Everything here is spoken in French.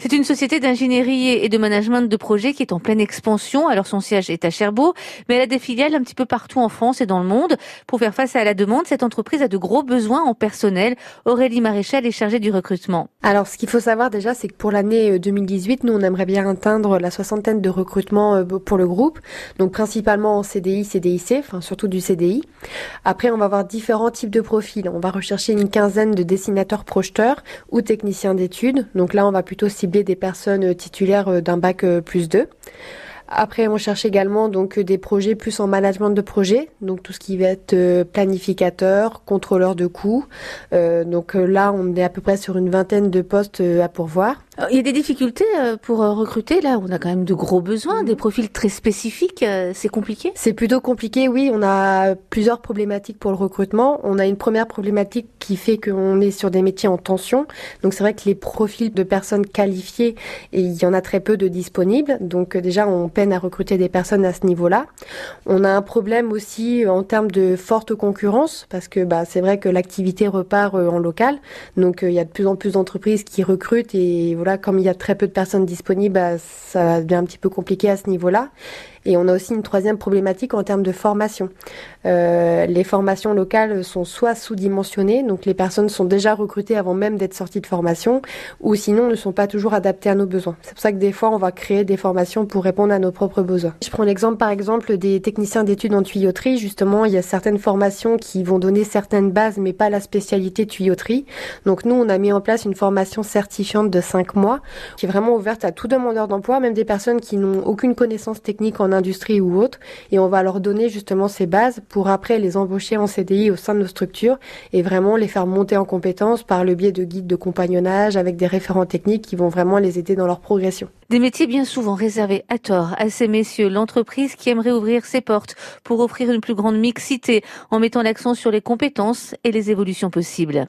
C'est une société d'ingénierie et de management de projet qui est en pleine expansion. Alors son siège est à Cherbourg, mais elle a des filiales un petit peu partout en France et dans le monde. Pour faire face à la demande, cette entreprise a de gros besoins en personnel. Aurélie Maréchal est chargée du recrutement. Alors ce qu'il faut savoir déjà, c'est que pour l'année 2018, euh, nous on aimerait bien atteindre la soixantaine de recrutements euh, pour le groupe, donc principalement en CDI, CDIC, enfin surtout du CDI. Après, on va avoir différents types de profils. On va rechercher une quinzaine de dessinateurs projeteurs ou techniciens d'études. Donc là, on va plutôt cibler des personnes euh, titulaires euh, d'un bac euh, plus 2. Après, on cherche également donc des projets plus en management de projet, donc tout ce qui va être planificateur, contrôleur de coûts. donc là, on est à peu près sur une vingtaine de postes à pourvoir. Il y a des difficultés euh, pour euh, recruter là. On a quand même de gros besoins, des profils très spécifiques. Euh, c'est compliqué. C'est plutôt compliqué, oui. On a plusieurs problématiques pour le recrutement. On a une première problématique qui fait qu'on est sur des métiers en tension. Donc c'est vrai que les profils de personnes qualifiées, et il y en a très peu de disponibles. Donc déjà, on peine à recruter des personnes à ce niveau-là. On a un problème aussi en termes de forte concurrence parce que bah, c'est vrai que l'activité repart en local. Donc il y a de plus en plus d'entreprises qui recrutent et voilà comme il y a très peu de personnes disponibles, bah, ça devient un petit peu compliqué à ce niveau-là. Et on a aussi une troisième problématique en termes de formation. Euh, les formations locales sont soit sous-dimensionnées, donc les personnes sont déjà recrutées avant même d'être sorties de formation, ou sinon ne sont pas toujours adaptées à nos besoins. C'est pour ça que des fois, on va créer des formations pour répondre à nos propres besoins. Je prends l'exemple par exemple des techniciens d'études en tuyauterie. Justement, il y a certaines formations qui vont donner certaines bases, mais pas la spécialité tuyauterie. Donc nous, on a mis en place une formation certifiante de 5 mois, qui est vraiment ouverte à tout demandeur d'emploi, même des personnes qui n'ont aucune connaissance technique en industrie ou autre, et on va leur donner justement ces bases pour après les embaucher en CDI au sein de nos structures et vraiment les faire monter en compétences par le biais de guides de compagnonnage avec des référents techniques qui vont vraiment les aider dans leur progression. Des métiers bien souvent réservés à tort à ces messieurs, l'entreprise qui aimerait ouvrir ses portes pour offrir une plus grande mixité en mettant l'accent sur les compétences et les évolutions possibles.